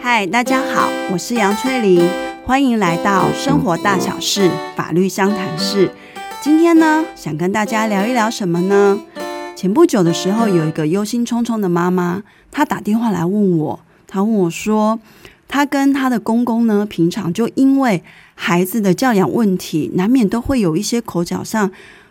嗨，大家好，我是杨翠玲，欢迎来到生活大小事法律相谈室。今天呢，想跟大家聊一聊什么呢？前不久的时候，有一个忧心忡忡的妈妈，她打电话来问我，她问我说，她跟她的公公呢，平常就因为孩子的教养问题，难免都会有一些口角上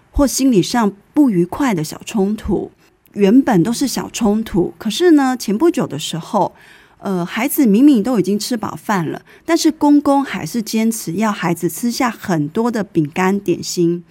或心理上不愉快的小冲突。原本都是小冲突，可是呢，前不久的时候，呃，孩子明明都已经吃饱饭了，但是公公还是坚持要孩子吃下很多的饼干点心，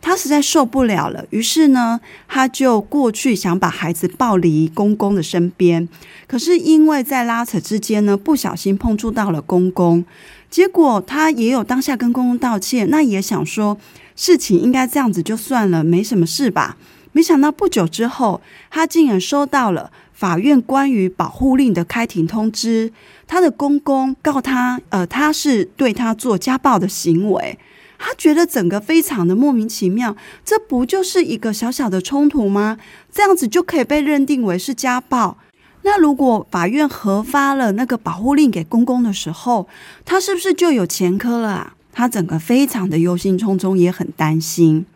他实在受不了了。于是呢，他就过去想把孩子抱离公公的身边，可是因为在拉扯之间呢，不小心碰触到了公公，结果他也有当下跟公公道歉，那也想说事情应该这样子就算了，没什么事吧。没想到不久之后，他竟然收到了法院关于保护令的开庭通知。他的公公告他，呃，他是对他做家暴的行为。他觉得整个非常的莫名其妙，这不就是一个小小的冲突吗？这样子就可以被认定为是家暴？那如果法院核发了那个保护令给公公的时候，他是不是就有前科了啊？他整个非常的忧心忡忡，也很担心。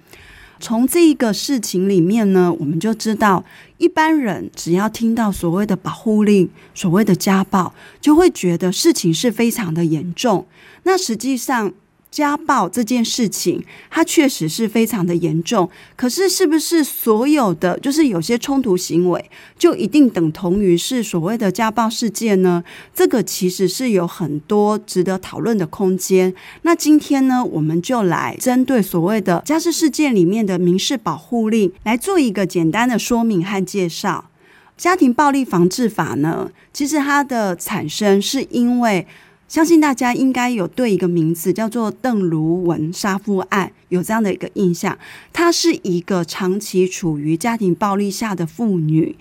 从这个事情里面呢，我们就知道，一般人只要听到所谓的保护令、所谓的家暴，就会觉得事情是非常的严重。那实际上，家暴这件事情，它确实是非常的严重。可是，是不是所有的就是有些冲突行为，就一定等同于是所谓的家暴事件呢？这个其实是有很多值得讨论的空间。那今天呢，我们就来针对所谓的家事事件里面的民事保护令来做一个简单的说明和介绍。家庭暴力防治法呢，其实它的产生是因为。相信大家应该有对一个名字叫做邓如雯杀夫案有这样的一个印象。她是一个长期处于家庭暴力下的妇女，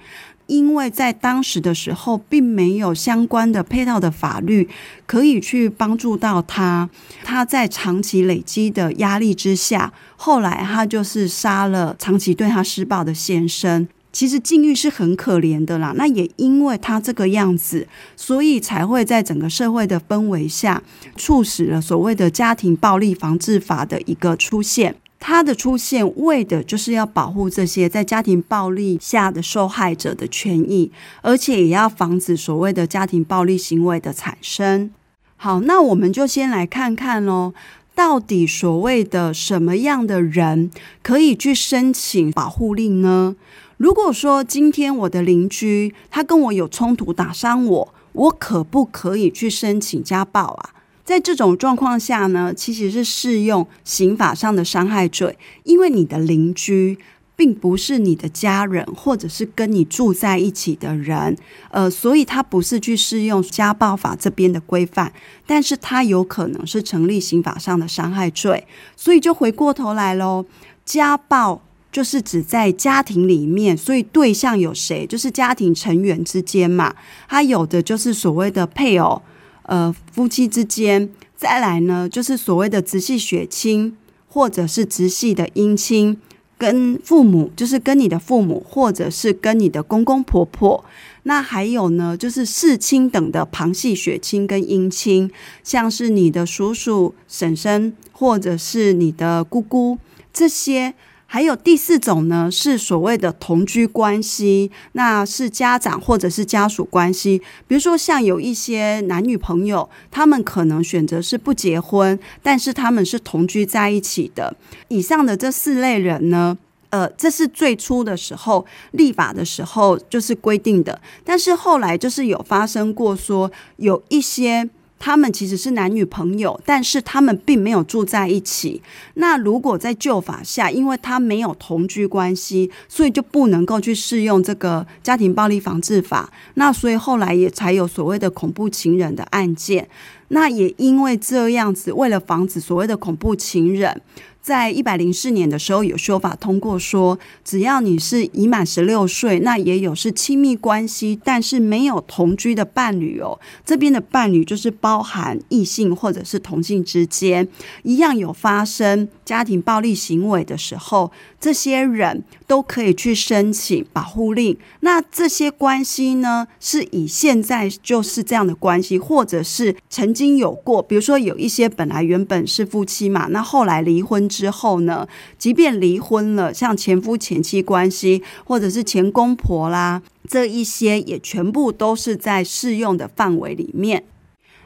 因为在当时的时候并没有相关的配套的法律可以去帮助到她。她在长期累积的压力之下，后来她就是杀了长期对她施暴的先生。其实境遇是很可怜的啦，那也因为他这个样子，所以才会在整个社会的氛围下，促使了所谓的家庭暴力防治法的一个出现。它的出现为的就是要保护这些在家庭暴力下的受害者的权益，而且也要防止所谓的家庭暴力行为的产生。好，那我们就先来看看喽，到底所谓的什么样的人可以去申请保护令呢？如果说今天我的邻居他跟我有冲突打伤我，我可不可以去申请家暴啊？在这种状况下呢，其实是适用刑法上的伤害罪，因为你的邻居并不是你的家人，或者是跟你住在一起的人，呃，所以他不是去适用家暴法这边的规范，但是他有可能是成立刑法上的伤害罪，所以就回过头来喽，家暴。就是指在家庭里面，所以对象有谁？就是家庭成员之间嘛。他有的就是所谓的配偶，呃，夫妻之间。再来呢，就是所谓的直系血亲，或者是直系的姻亲，跟父母，就是跟你的父母，或者是跟你的公公婆婆。那还有呢，就是世亲等的旁系血亲跟姻亲，像是你的叔叔、婶婶，或者是你的姑姑这些。还有第四种呢，是所谓的同居关系，那是家长或者是家属关系。比如说，像有一些男女朋友，他们可能选择是不结婚，但是他们是同居在一起的。以上的这四类人呢，呃，这是最初的时候立法的时候就是规定的，但是后来就是有发生过说有一些。他们其实是男女朋友，但是他们并没有住在一起。那如果在旧法下，因为他没有同居关系，所以就不能够去适用这个家庭暴力防治法。那所以后来也才有所谓的恐怖情人的案件。那也因为这样子，为了防止所谓的恐怖情人，在一百零四年的时候有说法通过说，只要你是已满十六岁，那也有是亲密关系，但是没有同居的伴侣哦。这边的伴侣就是包含异性或者是同性之间，一样有发生家庭暴力行为的时候，这些人都可以去申请保护令。那这些关系呢，是以现在就是这样的关系，或者是曾经有过，比如说有一些本来原本是夫妻嘛，那后来离婚。之后呢，即便离婚了，像前夫前妻关系，或者是前公婆啦，这一些也全部都是在适用的范围里面。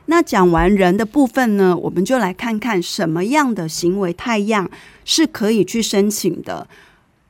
那讲完人的部分呢，我们就来看看什么样的行为态样是可以去申请的。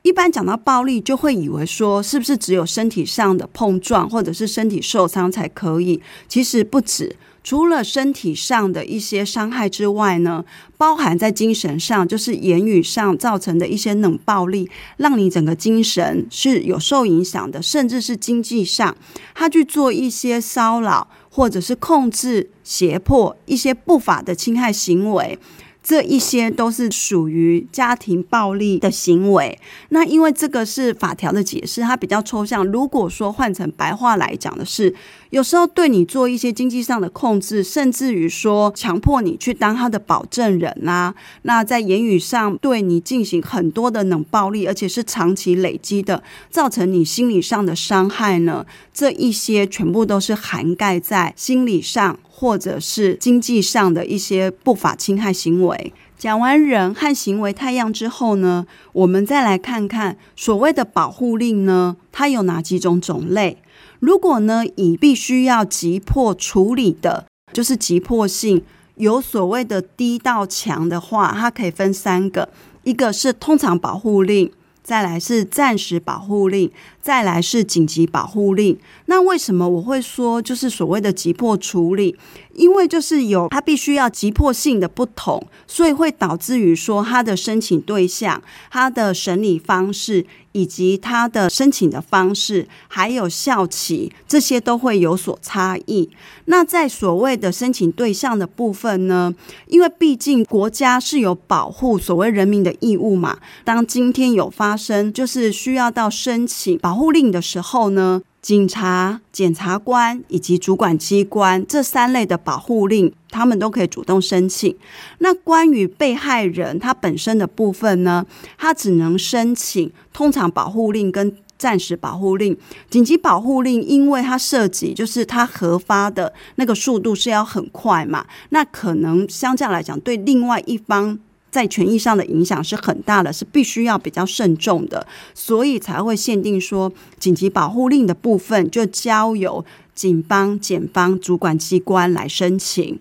一般讲到暴力，就会以为说是不是只有身体上的碰撞，或者是身体受伤才可以？其实不止。除了身体上的一些伤害之外呢，包含在精神上，就是言语上造成的一些冷暴力，让你整个精神是有受影响的，甚至是经济上，他去做一些骚扰或者是控制、胁迫一些不法的侵害行为。这一些都是属于家庭暴力的行为。那因为这个是法条的解释，它比较抽象。如果说换成白话来讲的是，有时候对你做一些经济上的控制，甚至于说强迫你去当他的保证人啊，那在言语上对你进行很多的冷暴力，而且是长期累积的，造成你心理上的伤害呢，这一些全部都是涵盖在心理上。或者是经济上的一些不法侵害行为。讲完人和行为太阳之后呢，我们再来看看所谓的保护令呢，它有哪几种种类？如果呢，以必须要急迫处理的，就是急迫性，有所谓的低到强的话，它可以分三个，一个是通常保护令。再来是暂时保护令，再来是紧急保护令。那为什么我会说就是所谓的急迫处理？因为就是有它必须要急迫性的不同，所以会导致于说它的申请对象、它的审理方式。以及他的申请的方式，还有效期，这些都会有所差异。那在所谓的申请对象的部分呢，因为毕竟国家是有保护所谓人民的义务嘛。当今天有发生就是需要到申请保护令的时候呢，警察、检察官以及主管机关这三类的保护令，他们都可以主动申请。那关于被害人他本身的部分呢，他只能申请通常保护令跟暂时保护令。紧急保护令，因为它涉及就是它核发的那个速度是要很快嘛，那可能相较来讲，对另外一方。在权益上的影响是很大的，是必须要比较慎重的，所以才会限定说，紧急保护令的部分就交由警方、检方主管机关来申请。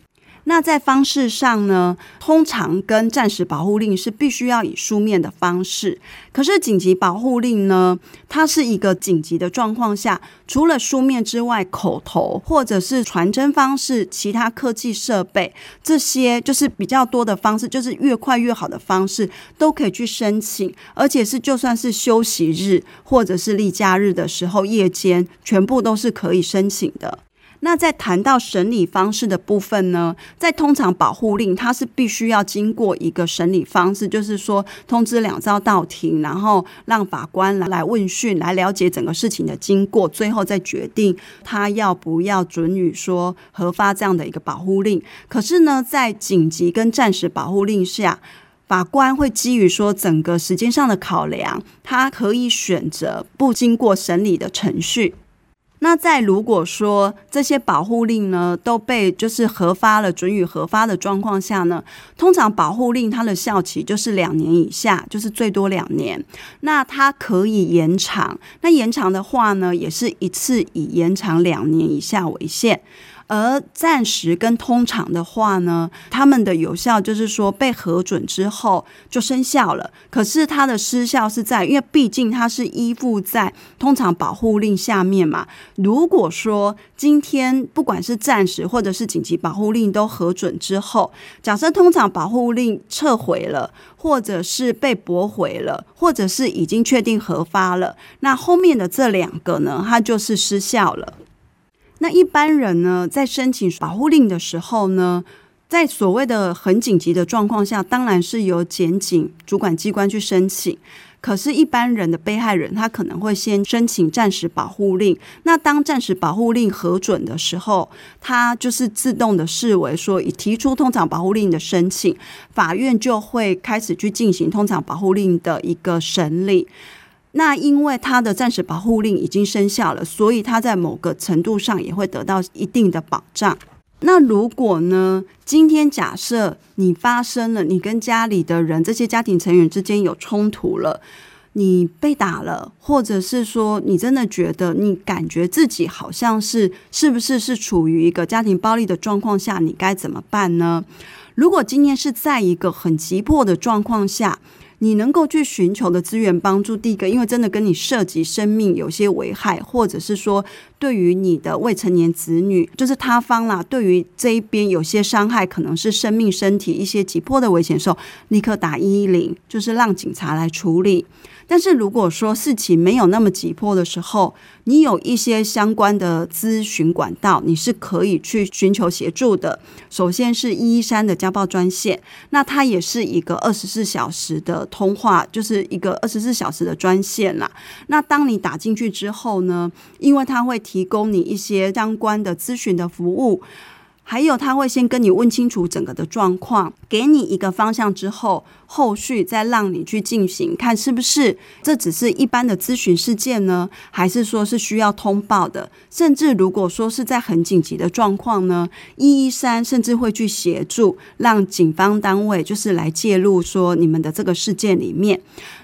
那在方式上呢，通常跟暂时保护令是必须要以书面的方式。可是紧急保护令呢，它是一个紧急的状况下，除了书面之外，口头或者是传真方式、其他科技设备这些，就是比较多的方式，就是越快越好的方式，都可以去申请。而且是就算是休息日或者是例假日的时候，夜间全部都是可以申请的。那在谈到审理方式的部分呢，在通常保护令，它是必须要经过一个审理方式，就是说通知两招到庭，然后让法官来来问讯，来了解整个事情的经过，最后再决定他要不要准予说核发这样的一个保护令。可是呢，在紧急跟暂时保护令下，法官会基于说整个时间上的考量，他可以选择不经过审理的程序。那在如果说这些保护令呢都被就是核发了，准予核发的状况下呢，通常保护令它的效期就是两年以下，就是最多两年。那它可以延长，那延长的话呢，也是一次以延长两年以下为限。而暂时跟通常的话呢，他们的有效就是说被核准之后就生效了。可是它的失效是在，因为毕竟它是依附在通常保护令下面嘛。如果说今天不管是暂时或者是紧急保护令都核准之后，假设通常保护令撤回了，或者是被驳回了，或者是已经确定核发了，那后面的这两个呢，它就是失效了。那一般人呢，在申请保护令的时候呢，在所谓的很紧急的状况下，当然是由检警主管机关去申请。可是，一般人的被害人，他可能会先申请暂时保护令。那当暂时保护令核准的时候，他就是自动的视为说已提出通常保护令的申请，法院就会开始去进行通常保护令的一个审理。那因为他的暂时保护令已经生效了，所以他在某个程度上也会得到一定的保障。那如果呢？今天假设你发生了，你跟家里的人这些家庭成员之间有冲突了，你被打了，或者是说你真的觉得你感觉自己好像是是不是是处于一个家庭暴力的状况下，你该怎么办呢？如果今天是在一个很急迫的状况下。你能够去寻求的资源帮助，第一个，因为真的跟你涉及生命有些危害，或者是说对于你的未成年子女，就是他方啦，对于这一边有些伤害，可能是生命、身体一些急迫的危险时候，立刻打一一零，就是让警察来处理。但是如果说事情没有那么急迫的时候，你有一些相关的咨询管道，你是可以去寻求协助的。首先是一一三的家暴专线，那它也是一个二十四小时的通话，就是一个二十四小时的专线啦。那当你打进去之后呢，因为它会提供你一些相关的咨询的服务。还有，他会先跟你问清楚整个的状况，给你一个方向之后，后续再让你去进行，看是不是这只是一般的咨询事件呢，还是说是需要通报的？甚至如果说是在很紧急的状况呢，一一三甚至会去协助，让警方单位就是来介入，说你们的这个事件里面。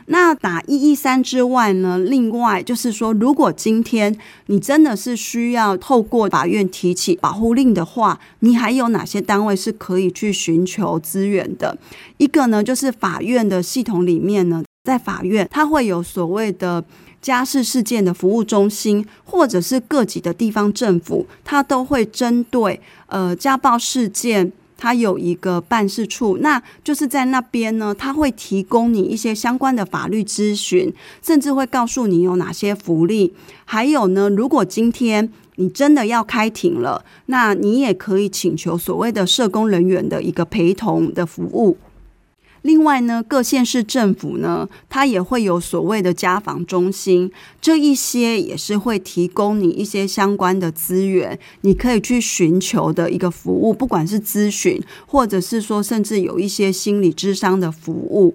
那打一一三之外呢，另外就是说，如果今天你真的是需要透过法院提起保护令的话，你还有哪些单位是可以去寻求资源的？一个呢，就是法院的系统里面呢，在法院它会有所谓的家事事件的服务中心，或者是各级的地方政府，它都会针对呃家暴事件。他有一个办事处，那就是在那边呢，他会提供你一些相关的法律咨询，甚至会告诉你有哪些福利。还有呢，如果今天你真的要开庭了，那你也可以请求所谓的社工人员的一个陪同的服务。另外呢，各县市政府呢，它也会有所谓的家访中心，这一些也是会提供你一些相关的资源，你可以去寻求的一个服务，不管是咨询，或者是说甚至有一些心理咨商的服务。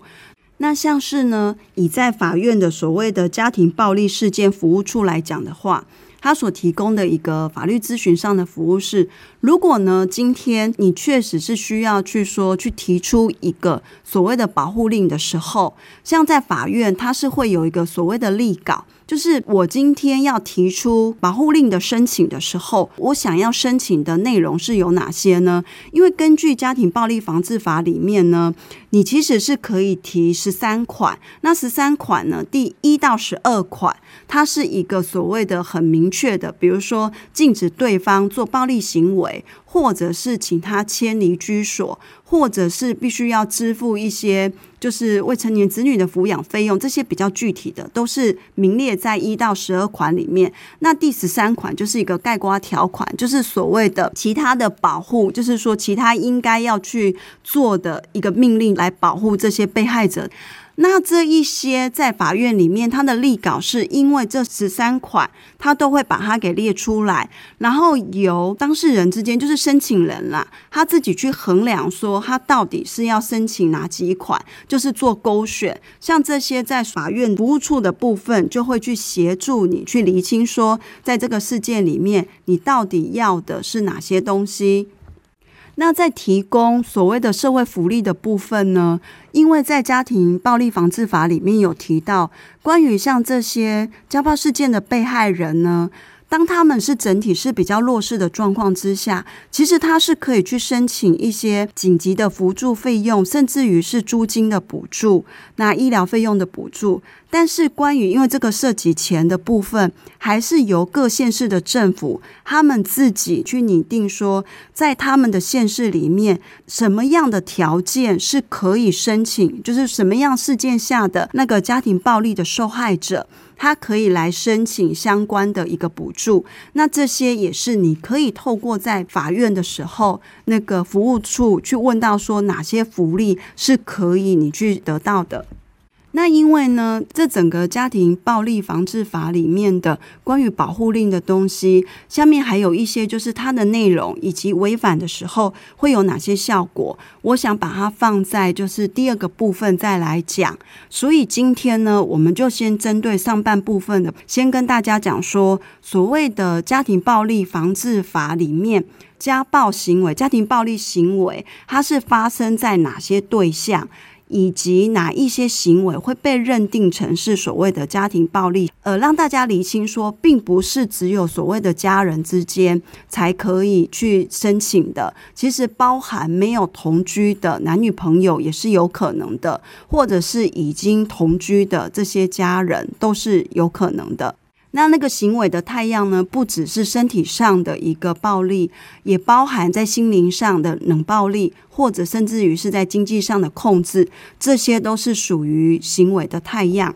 那像是呢，以在法院的所谓的家庭暴力事件服务处来讲的话。他所提供的一个法律咨询上的服务是，如果呢，今天你确实是需要去说去提出一个所谓的保护令的时候，像在法院，它是会有一个所谓的立稿。就是我今天要提出保护令的申请的时候，我想要申请的内容是有哪些呢？因为根据家庭暴力防治法里面呢，你其实是可以提十三款。那十三款呢，第一到十二款，它是一个所谓的很明确的，比如说禁止对方做暴力行为。或者是请他迁离居所，或者是必须要支付一些就是未成年子女的抚养费用，这些比较具体的都是名列在一到十二款里面。那第十三款就是一个盖瓜条款，就是所谓的其他的保护，就是说其他应该要去做的一个命令来保护这些被害者。那这一些在法院里面，他的立稿是因为这十三款，他都会把它给列出来，然后由当事人之间，就是申请人啦，他自己去衡量说他到底是要申请哪几款，就是做勾选。像这些在法院服务处的部分，就会去协助你去厘清说，在这个事件里面，你到底要的是哪些东西。那在提供所谓的社会福利的部分呢，因为在家庭暴力防治法里面有提到，关于像这些家暴事件的被害人呢。当他们是整体是比较弱势的状况之下，其实他是可以去申请一些紧急的扶助费用，甚至于是租金的补助、那医疗费用的补助。但是关于因为这个涉及钱的部分，还是由各县市的政府他们自己去拟定说，在他们的县市里面，什么样的条件是可以申请，就是什么样事件下的那个家庭暴力的受害者。他可以来申请相关的一个补助。那这些也是你可以透过在法院的时候，那个服务处去问到说哪些福利是可以你去得到的。那因为呢，这整个家庭暴力防治法里面的关于保护令的东西，下面还有一些就是它的内容以及违反的时候会有哪些效果，我想把它放在就是第二个部分再来讲。所以今天呢，我们就先针对上半部分的，先跟大家讲说，所谓的家庭暴力防治法里面，家暴行为、家庭暴力行为，它是发生在哪些对象？以及哪一些行为会被认定成是所谓的家庭暴力？呃，让大家厘清说，并不是只有所谓的家人之间才可以去申请的，其实包含没有同居的男女朋友也是有可能的，或者是已经同居的这些家人都是有可能的。那那个行为的态样呢，不只是身体上的一个暴力，也包含在心灵上的冷暴力，或者甚至于是在经济上的控制，这些都是属于行为的态样。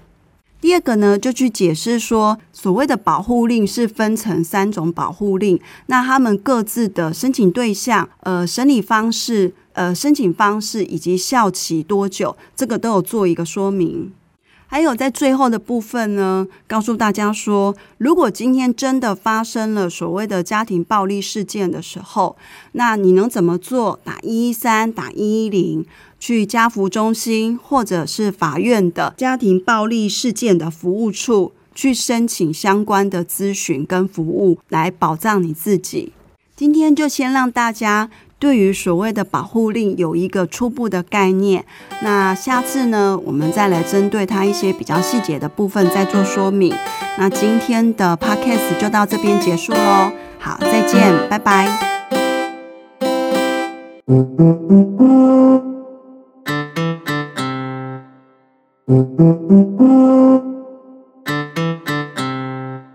第二个呢，就去解释说，所谓的保护令是分成三种保护令，那他们各自的申请对象、呃审理方式、呃申请方式以及效期多久，这个都有做一个说明。还有在最后的部分呢，告诉大家说，如果今天真的发生了所谓的家庭暴力事件的时候，那你能怎么做？打一一三，打一一零，去家扶中心或者是法院的家庭暴力事件的服务处去申请相关的咨询跟服务，来保障你自己。今天就先让大家。对于所谓的保护令有一个初步的概念，那下次呢，我们再来针对它一些比较细节的部分再做说明。那今天的 podcast 就到这边结束喽，好，再见，拜拜。